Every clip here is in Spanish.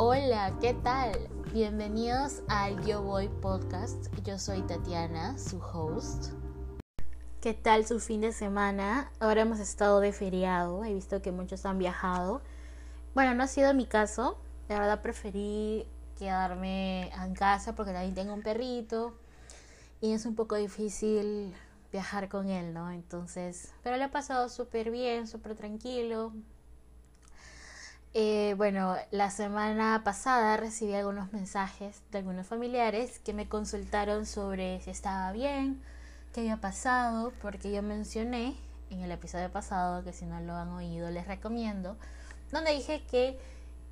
Hola, ¿qué tal? Bienvenidos al Yo Voy Podcast. Yo soy Tatiana, su host. ¿Qué tal su fin de semana? Ahora hemos estado de feriado, he visto que muchos han viajado. Bueno, no ha sido mi caso, la verdad preferí quedarme en casa porque también tengo un perrito y es un poco difícil viajar con él, ¿no? Entonces, pero le ha pasado súper bien, súper tranquilo. Eh, bueno, la semana pasada recibí algunos mensajes de algunos familiares que me consultaron sobre si estaba bien, qué había pasado, porque yo mencioné en el episodio pasado, que si no lo han oído les recomiendo, donde dije que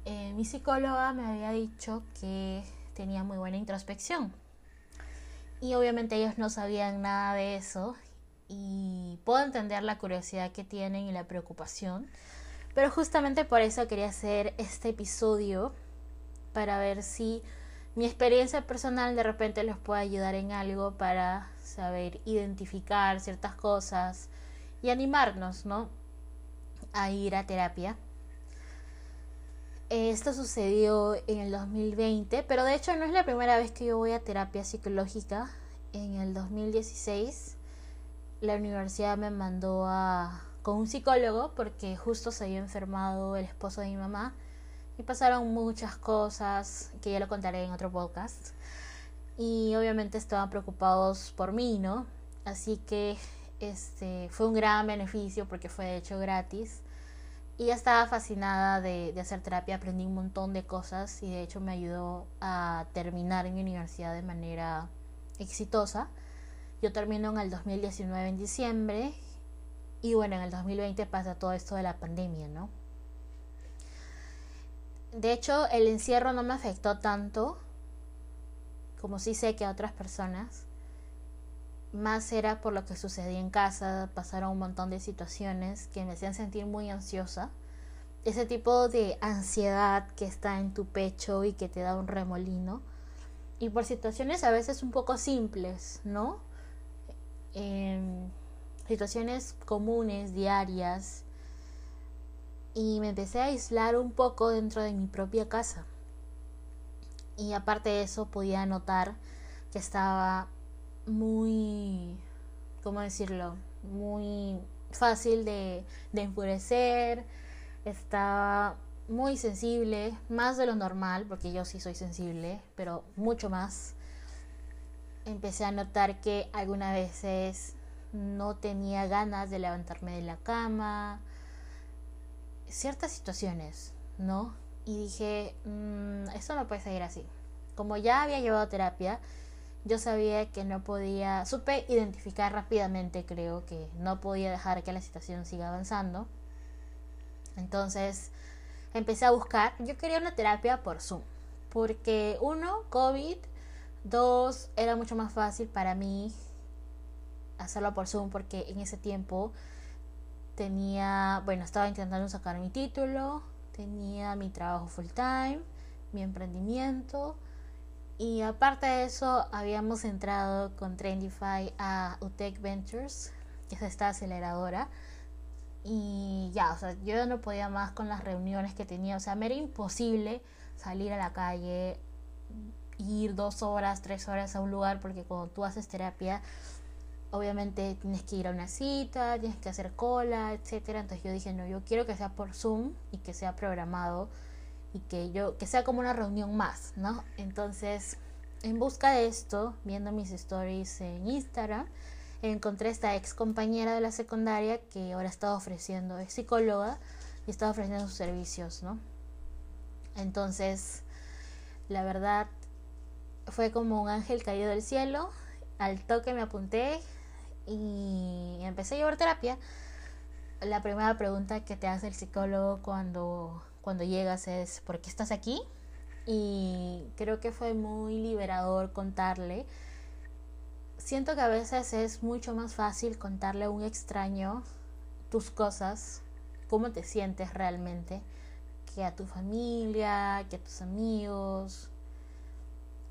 eh, mi psicóloga me había dicho que tenía muy buena introspección. Y obviamente ellos no sabían nada de eso y puedo entender la curiosidad que tienen y la preocupación, pero justamente por eso quería hacer este episodio para ver si mi experiencia personal de repente les puede ayudar en algo para saber identificar ciertas cosas y animarnos, ¿no? A ir a terapia. Esto sucedió en el 2020, pero de hecho no es la primera vez que yo voy a terapia psicológica. En el 2016 la universidad me mandó a con un psicólogo porque justo se había enfermado el esposo de mi mamá y pasaron muchas cosas que ya lo contaré en otro podcast. Y obviamente estaban preocupados por mí, ¿no? Así que este fue un gran beneficio porque fue de hecho gratis y ya estaba fascinada de, hacer terapia, aprendí un montón de cosas y de hecho me ayudó a terminar mi universidad de manera exitosa. Yo termino en el 2019 en diciembre y bueno, en el 2020 pasa todo esto de la pandemia, ¿no? De hecho, el encierro no me afectó tanto como sí sé que a otras personas. Más era por lo que sucedía en casa, pasaron un montón de situaciones que me hacían sentir muy ansiosa. Ese tipo de ansiedad que está en tu pecho y que te da un remolino. Y por situaciones a veces un poco simples, ¿no? Eh, situaciones comunes, diarias. Y me empecé a aislar un poco dentro de mi propia casa. Y aparte de eso podía notar que estaba muy, ¿cómo decirlo? Muy fácil de, de enfurecer, estaba muy sensible, más de lo normal, porque yo sí soy sensible, pero mucho más. Empecé a notar que algunas veces no tenía ganas de levantarme de la cama, ciertas situaciones, ¿no? Y dije, mmm, esto no puede seguir así. Como ya había llevado terapia, yo sabía que no podía, supe identificar rápidamente, creo que no podía dejar que la situación siga avanzando. Entonces empecé a buscar, yo quería una terapia por Zoom, porque uno, COVID, dos, era mucho más fácil para mí hacerlo por Zoom porque en ese tiempo tenía, bueno, estaba intentando sacar mi título, tenía mi trabajo full time, mi emprendimiento y aparte de eso, habíamos entrado con Trendify a UTEC Ventures, que es esta aceleradora. Y ya, o sea, yo no podía más con las reuniones que tenía. O sea, me era imposible salir a la calle, ir dos horas, tres horas a un lugar, porque cuando tú haces terapia, obviamente tienes que ir a una cita, tienes que hacer cola, etcétera. Entonces yo dije, no, yo quiero que sea por Zoom y que sea programado y que yo que sea como una reunión más, ¿no? Entonces, en busca de esto, viendo mis stories en Instagram, encontré esta ex compañera de la secundaria que ahora está ofreciendo, es psicóloga y está ofreciendo sus servicios, ¿no? Entonces, la verdad fue como un ángel caído del cielo. Al toque me apunté y empecé a llevar terapia. La primera pregunta que te hace el psicólogo cuando cuando llegas es ¿por qué estás aquí? Y creo que fue muy liberador contarle. Siento que a veces es mucho más fácil contarle a un extraño tus cosas, cómo te sientes realmente, que a tu familia, que a tus amigos.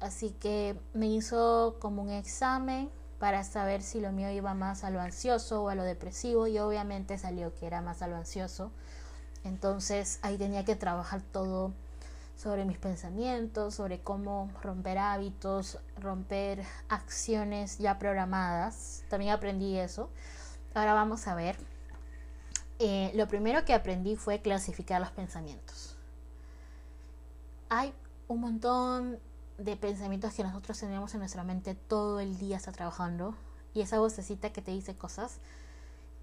Así que me hizo como un examen para saber si lo mío iba más a lo ansioso o a lo depresivo y obviamente salió que era más a lo ansioso entonces ahí tenía que trabajar todo, sobre mis pensamientos, sobre cómo romper hábitos, romper acciones ya programadas. También aprendí eso. Ahora vamos a ver. Eh, lo primero que aprendí fue clasificar los pensamientos. Hay un montón de pensamientos que nosotros tenemos en nuestra mente todo el día está trabajando y esa vocecita que te dice cosas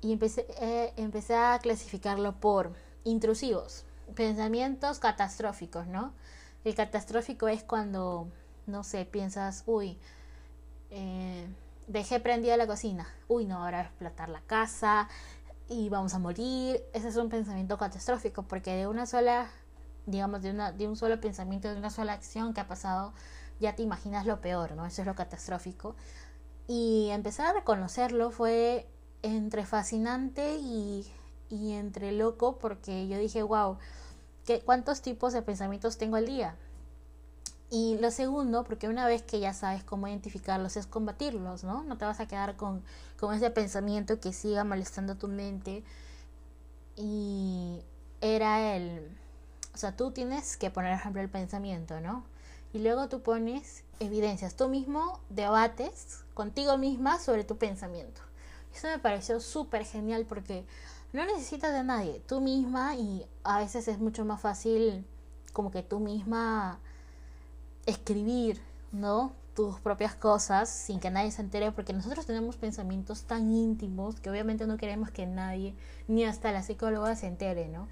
y empecé, eh, empecé a clasificarlo por intrusivos, pensamientos catastróficos, ¿no? El catastrófico es cuando, no sé, piensas, uy, eh, dejé prendida la cocina, uy, no, ahora va a la casa y vamos a morir. Ese es un pensamiento catastrófico porque de una sola, digamos, de, una, de un solo pensamiento, de una sola acción que ha pasado, ya te imaginas lo peor, ¿no? Eso es lo catastrófico. Y empezar a reconocerlo fue entre fascinante y, y entre loco porque yo dije, wow, ¿qué, ¿cuántos tipos de pensamientos tengo al día? Y lo segundo, porque una vez que ya sabes cómo identificarlos, es combatirlos, ¿no? No te vas a quedar con, con ese pensamiento que siga molestando tu mente. Y era el... O sea, tú tienes que poner, ejemplo, el pensamiento, ¿no? Y luego tú pones evidencias. Tú mismo debates contigo misma sobre tu pensamiento. Eso me pareció súper genial porque no necesitas de nadie, tú misma y a veces es mucho más fácil como que tú misma escribir, ¿no? tus propias cosas sin que nadie se entere porque nosotros tenemos pensamientos tan íntimos que obviamente no queremos que nadie ni hasta la psicóloga se entere, ¿no?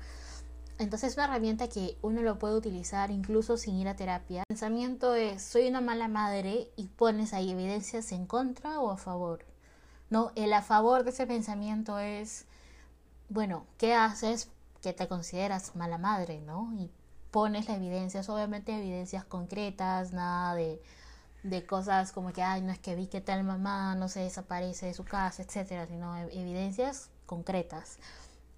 Entonces es una herramienta que uno lo puede utilizar incluso sin ir a terapia. El pensamiento es soy una mala madre y pones ahí evidencias en contra o a favor. No, el a favor de ese pensamiento es, bueno, ¿qué haces que te consideras mala madre, no? Y pones la evidencia, obviamente evidencias concretas, nada de, de cosas como que, ay, no es que vi que tal mamá no se desaparece de su casa, etcétera, sino evidencias concretas.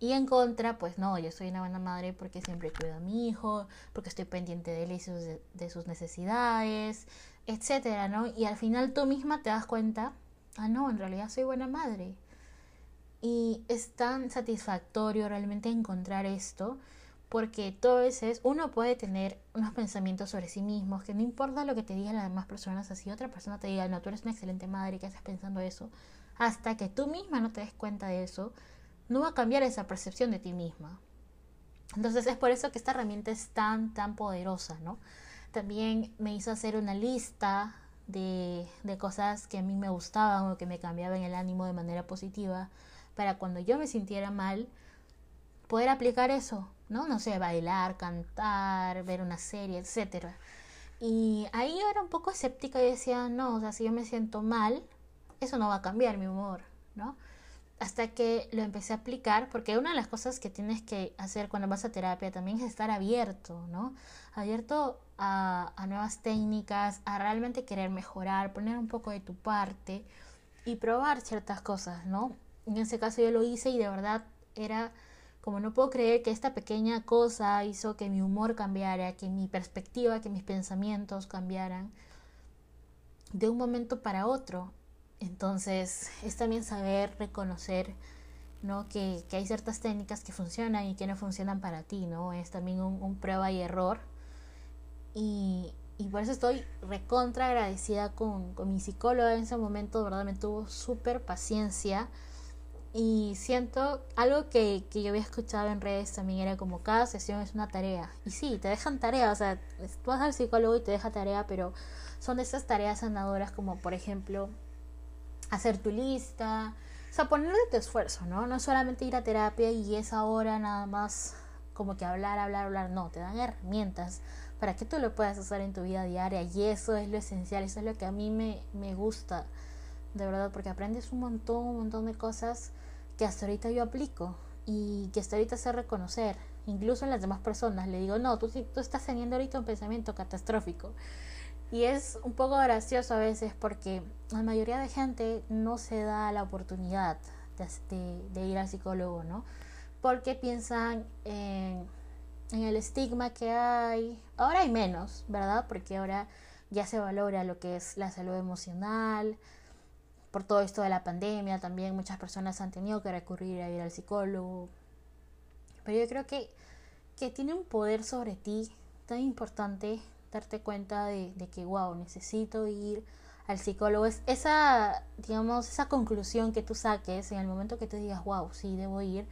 Y en contra, pues no, yo soy una buena madre porque siempre cuido a mi hijo, porque estoy pendiente de él y de, de sus necesidades, etcétera, ¿no? Y al final tú misma te das cuenta ah, no, en realidad soy buena madre. Y es tan satisfactorio realmente encontrar esto, porque veces uno puede tener unos pensamientos sobre sí mismo, que no importa lo que te digan las demás personas, así otra persona te diga, no, tú eres una excelente madre, que estás pensando eso? Hasta que tú misma no te des cuenta de eso, no va a cambiar esa percepción de ti misma. Entonces es por eso que esta herramienta es tan, tan poderosa, ¿no? También me hizo hacer una lista de, de cosas que a mí me gustaban o que me cambiaban el ánimo de manera positiva para cuando yo me sintiera mal poder aplicar eso, ¿no? No sé, bailar, cantar, ver una serie, etcétera. Y ahí yo era un poco escéptica y decía, no, o sea, si yo me siento mal, eso no va a cambiar mi humor, ¿no? Hasta que lo empecé a aplicar, porque una de las cosas que tienes que hacer cuando vas a terapia también es estar abierto, ¿no? Abierto a, nuevas técnicas, a realmente querer mejorar, poner un poco de tu parte y probar ciertas cosas, ¿no? En ese caso yo lo hice y de verdad era como no puedo creer que esta pequeña cosa hizo que mi humor cambiara, que mi perspectiva, que mis pensamientos cambiaran de un momento para otro. Entonces es también saber reconocer ¿no? Que, que, hay ciertas técnicas que funcionan y que no funcionan para ti, ¿no? Es también un, un prueba y error y, y por eso estoy recontra agradecida con, con mi psicóloga en ese momento, de verdad me tuvo súper paciencia. Y siento algo que, que, yo había escuchado en redes también era como cada sesión es una tarea. Y sí, te dejan tarea, o sea, tú vas al psicólogo y te deja tarea, pero son de esas tareas sanadoras como por ejemplo hacer tu lista, o sea, ponerle tu esfuerzo, ¿no? No solamente ir a terapia y esa hora nada más como que hablar, hablar, hablar, no, te dan herramientas para que tú lo puedas hacer en tu vida diaria y eso es lo esencial, eso es lo que a mí me, me gusta, de verdad, porque aprendes un montón, un montón de cosas que hasta ahorita yo aplico y que hasta ahorita sé reconocer, incluso en las demás personas. Le digo, no, tú, tú estás teniendo ahorita un pensamiento catastrófico. Y es un poco gracioso a veces porque la mayoría de gente no se da la oportunidad de, ir al psicólogo, ¿no? Porque piensan en el estigma que hay. Ahora hay menos, ¿verdad? Porque ahora ya se valora lo que es la salud emocional. Por todo esto de la pandemia también muchas personas han tenido que recurrir a ir al psicólogo. Pero yo creo que tiene un poder sobre ti tan importante darte cuenta de, que, wow, necesito ir al psicólogo. Es esa, digamos, esa conclusión que tú saques en el momento que te digas, wow, sí, debo ir.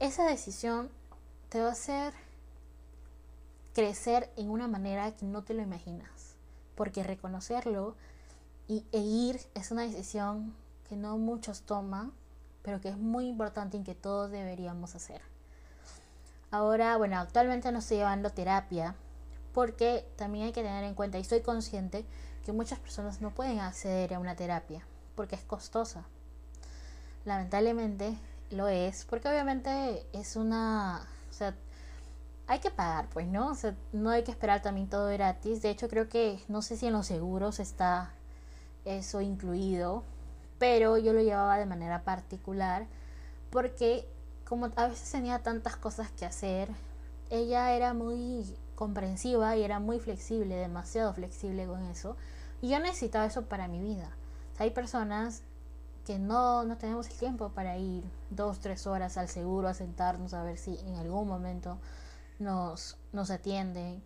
Esa decisión te va a hacer crecer en una manera que no te lo imaginas. Porque reconocerlo y, e ir es una decisión que no muchos toman, pero que es muy importante y que todos deberíamos hacer. Ahora, bueno, actualmente no estoy llevando terapia porque también hay que tener en cuenta, y estoy consciente, que muchas personas no pueden acceder a una terapia porque es costosa. Lamentablemente lo es, porque obviamente es una, o sea, hay que pagar, pues, ¿no? O sea, no hay que esperar también todo gratis. De hecho, creo que no sé si en los seguros está eso incluido, pero yo lo llevaba de manera particular porque como a veces tenía tantas cosas que hacer, ella era muy comprensiva y era muy flexible, demasiado flexible con eso. Y yo necesitaba eso para mi vida. hay personas que no, no tenemos el tiempo para ir dos, tres horas al seguro a sentarnos a ver si en algún momento nos, nos atienden.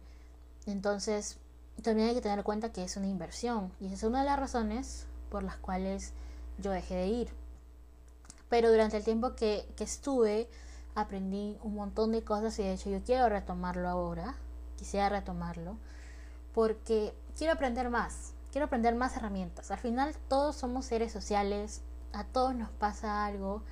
Entonces, también hay que tener en cuenta que es una inversión. Y esa es una de las razones por las cuales yo dejé de ir. Pero durante el tiempo que, que estuve, aprendí un montón de cosas y de hecho yo quiero retomarlo ahora. Quisiera retomarlo. Porque quiero aprender más. Quiero aprender más herramientas. Al final todos somos seres sociales. A todos nos pasa algo.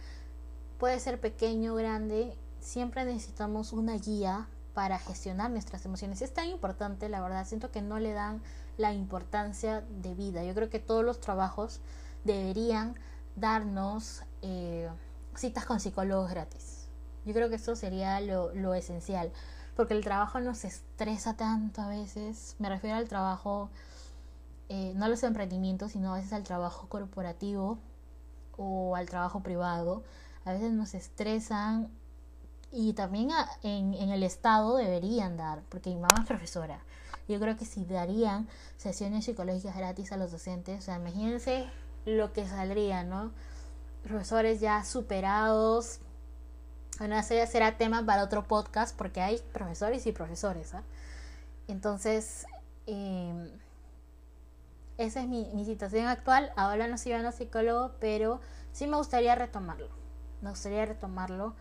Puede ser pequeño, grande. Siempre necesitamos una guía para gestionar nuestras emociones. Es tan importante, la verdad, siento que no le dan la importancia de vida. Yo creo que todos los trabajos deberían darnos eh, citas con psicólogos gratis. Yo creo que eso sería lo, lo esencial, porque el trabajo nos estresa tanto a veces. Me refiero al trabajo, eh, no a los emprendimientos, sino a veces al trabajo corporativo o al trabajo privado. A veces nos estresan y también en, en, el Estado deberían dar, porque mi mamá es profesora. Yo creo que si darían sesiones psicológicas gratis a los docentes, o sea, imagínense lo que saldría, ¿no? Profesores ya superados. Bueno, ese será tema para otro podcast, porque hay profesores y profesores, ¿ah? Entonces, em, esa es mi, mi situación actual. Ahora no soy a psicólogo, pero sí me gustaría retomarlo. Me gustaría retomarlo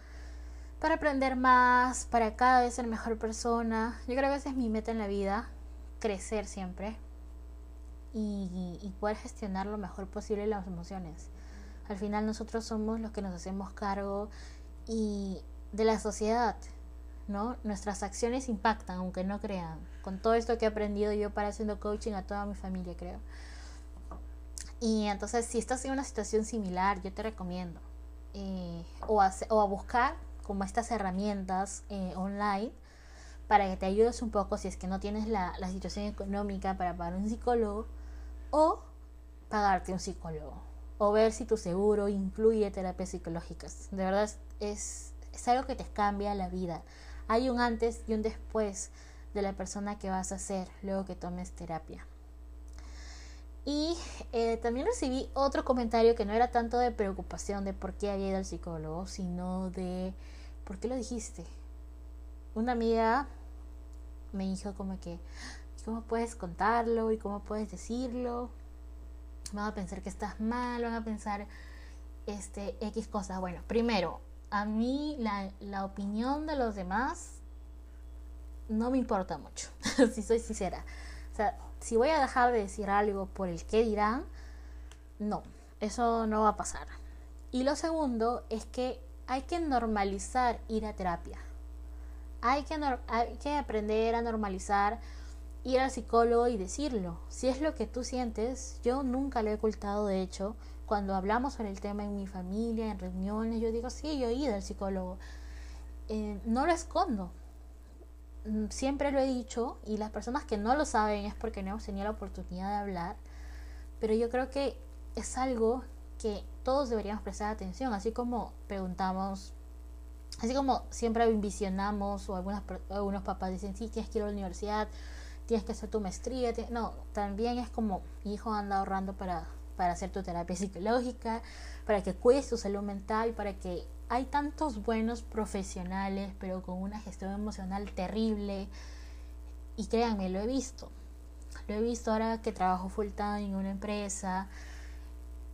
para aprender más, para cada vez ser mejor persona. Yo creo que esa es mi meta en la vida, crecer siempre y, y, poder gestionar lo mejor posible las emociones. Al final nosotros somos los que nos hacemos cargo y de la sociedad, ¿no? Nuestras acciones impactan, aunque no crean. Con todo esto que he aprendido yo para haciendo coaching a toda mi familia, creo. Y entonces, si estás en una situación similar, yo te recomiendo eh, o, a buscar como estas herramientas eh, online para que te ayudes un poco si es que no tienes la, la situación económica para pagar un psicólogo o pagarte un psicólogo o ver si tu seguro incluye terapias psicológicas. De verdad es, es algo que te cambia la vida. Hay un antes y un después de la persona que vas a ser luego que tomes terapia. Y eh, también recibí otro comentario que no era tanto de preocupación de por qué había ido al psicólogo, sino de ¿por qué lo dijiste? Una amiga me dijo como que, ¿cómo puedes contarlo? ¿Y cómo puedes decirlo? Van a pensar que estás mal, van a pensar este, X cosas. Bueno, primero, a mí la, opinión de los demás no me importa mucho, si soy sincera. O sea, si voy a dejar de decir algo por el que dirán, no, eso no va a pasar. Y lo segundo es que hay que normalizar ir a terapia. Hay que, hay que aprender a normalizar ir al psicólogo y decirlo. Si es lo que tú sientes, yo nunca lo he ocultado, de hecho, cuando hablamos sobre el tema en mi familia, en reuniones, yo digo, sí, yo he ido al psicólogo. Eh, no lo escondo. Mm, siempre lo he dicho y las personas que no lo saben es porque no hemos tenido la oportunidad de hablar. Pero yo creo que es algo que todos deberíamos prestar atención, así como preguntamos, así como siempre envisionamos o algunos papás dicen, sí, tienes que ir a la universidad, tienes que hacer tu maestría, no, también es como, hijo, anda ahorrando para, para hacer tu terapia psicológica, para que cuides tu salud mental, para que hay tantos buenos profesionales, pero con una gestión emocional terrible, Y créanme, lo he visto. Lo he visto ahora que trabajo full time en una empresa,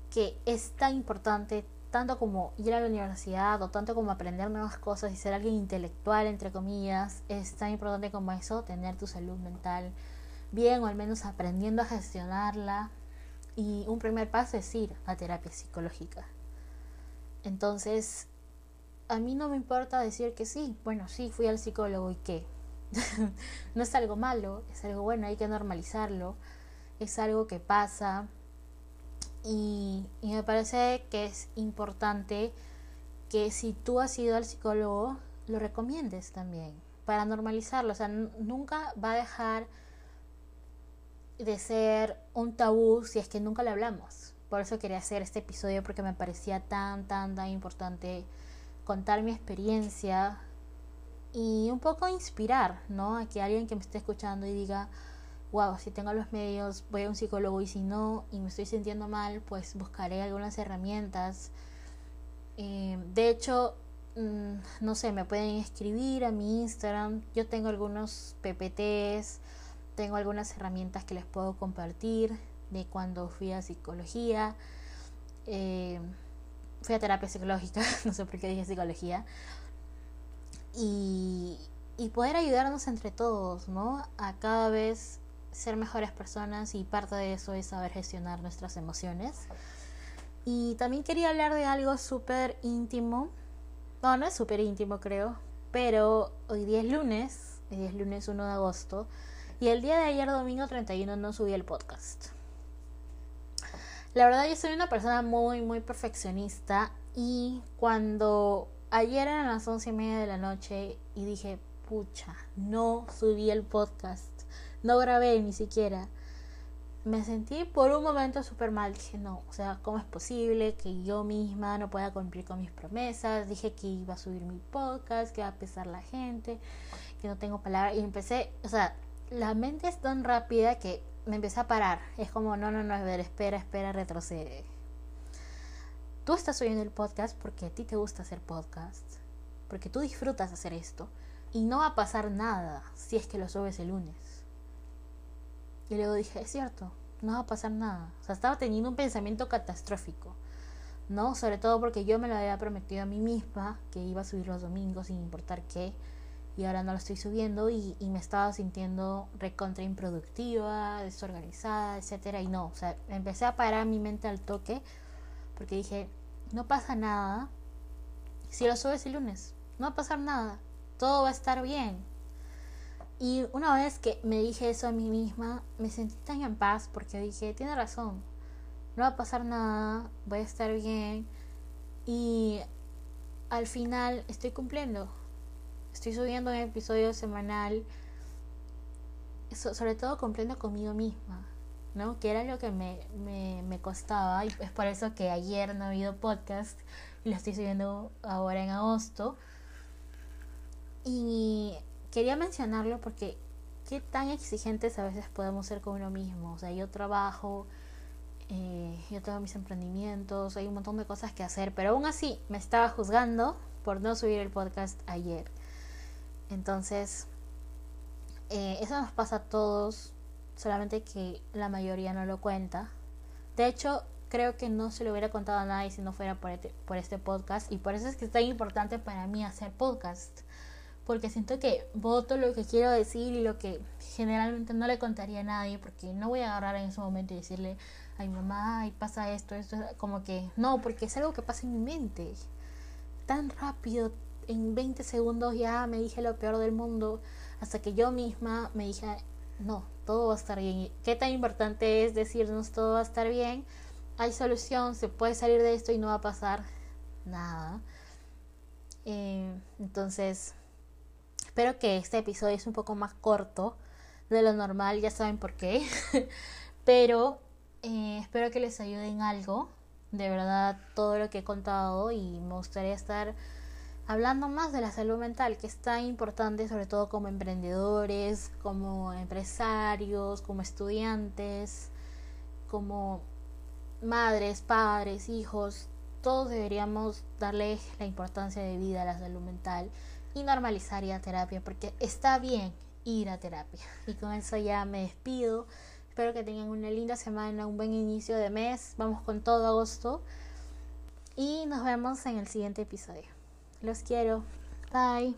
que es tan importante tanto como ir a la universidad o tanto como aprender nuevas cosas y ser alguien intelectual, entre comillas, es tan importante como eso, tener tu salud mental bien o al menos aprendiendo a gestionarla. Y un primer paso es ir a terapia psicológica. Entonces, a mí no me importa decir que sí, bueno, sí, fui al psicólogo y qué. no es algo malo, es algo bueno, hay que normalizarlo, es algo que pasa y, y me parece que es importante que si tú has ido al psicólogo, lo recomiendes también, para normalizarlo, o sea, nunca va a dejar de ser un tabú si es que nunca le hablamos. Por eso quería hacer este episodio porque me parecía tan, tan, tan importante contar mi experiencia y un poco inspirar, ¿no? A que alguien que me esté escuchando y diga, wow, si tengo los medios, voy a un psicólogo y si no, y me estoy sintiendo mal, pues buscaré algunas herramientas. Eh, de hecho, mm, no sé, me pueden escribir a mi Instagram. Yo tengo algunos PPTs, tengo algunas herramientas que les puedo compartir de cuando fui a psicología. Eh, fui a terapia psicológica, no sé por qué dije psicología, y, y poder ayudarnos entre todos, ¿no? A cada vez ser mejores personas y parte de eso es saber gestionar nuestras emociones. Y también quería hablar de algo súper íntimo, no, no es súper íntimo creo, pero hoy día es lunes, hoy día es lunes 1 de agosto, y el día de ayer domingo 31 no subí el podcast. La verdad yo soy una persona muy, muy perfeccionista y cuando ayer eran las once y media de la noche y dije, pucha, no subí el podcast, no grabé ni siquiera. Me sentí por un momento súper mal. Dije, no, o sea, ¿cómo es posible que yo misma no pueda cumplir con mis promesas? Dije que iba a subir mi podcast, que va a pesar la gente, que no tengo palabras. Y empecé, o sea, la mente es tan rápida que me empecé a parar. Es como, no, no, no, a ver, espera, espera, retrocede. Tú estás oyendo el podcast porque a ti te gusta hacer podcast, porque tú disfrutas hacer esto, y no va a pasar nada si es que lo subes el lunes. Y luego dije, es cierto, no va a pasar nada. O sea, estaba teniendo un pensamiento catastrófico, ¿no? Sobre todo porque yo me lo había prometido a mí misma que iba a subir los domingos sin importar qué y ahora no lo estoy subiendo y, me estaba sintiendo recontra improductiva, desorganizada, etcétera y no, o sea, empecé a parar mi mente al toque porque dije, no pasa nada si lo subes el lunes, no va a pasar nada, todo va a estar bien. Y una vez que me dije eso a mí misma, me sentí tan en paz porque dije, tiene razón, no va a pasar nada, voy a estar bien y al final estoy cumpliendo, Estoy subiendo un episodio semanal, sobre todo cumpliendo conmigo misma, ¿no? Que era lo que me, me, me costaba y es por eso que ayer no ha habido podcast y lo estoy subiendo ahora en agosto. Y quería mencionarlo porque qué tan exigentes a veces podemos ser con uno mismo. O sea, yo trabajo, eh, yo tengo mis emprendimientos, hay un montón de cosas que hacer, pero aún así me estaba juzgando por no subir el podcast ayer. Entonces, eh, eso nos pasa a todos, solamente que la mayoría no lo cuenta. De hecho, creo que no se lo hubiera contado a nadie si no fuera por este, por este podcast y por eso es que es tan importante para mí hacer podcast. Porque siento que voto lo que quiero decir y lo que generalmente no le contaría a nadie porque no voy a agarrar en ese momento y decirle, ay mamá, ay pasa esto, esto, como que no, porque es algo que pasa en mi mente. Tan rápido, en 20 segundos ya me dije lo peor del mundo, hasta que yo misma me dije, no, todo va a estar bien. ¿Qué tan importante es decirnos todo va a estar bien? Hay solución, se puede salir de esto y no va a pasar nada. Eh, entonces, espero que este episodio es un poco más corto de lo normal, ya saben por qué. Pero eh, espero que les ayude en algo. De verdad, todo lo que he contado y me gustaría estar hablando más de la salud mental, que es tan importante sobre todo como emprendedores, como empresarios, como estudiantes, como madres, padres, hijos, todos deberíamos darle la importancia de vida a la salud mental y normalizar la terapia, porque está bien ir a terapia. Y con eso ya me despido. Espero que tengan una linda semana, un buen inicio de mes. Vamos con todo agosto. Y nos vemos en el siguiente episodio. Los quiero. Bye.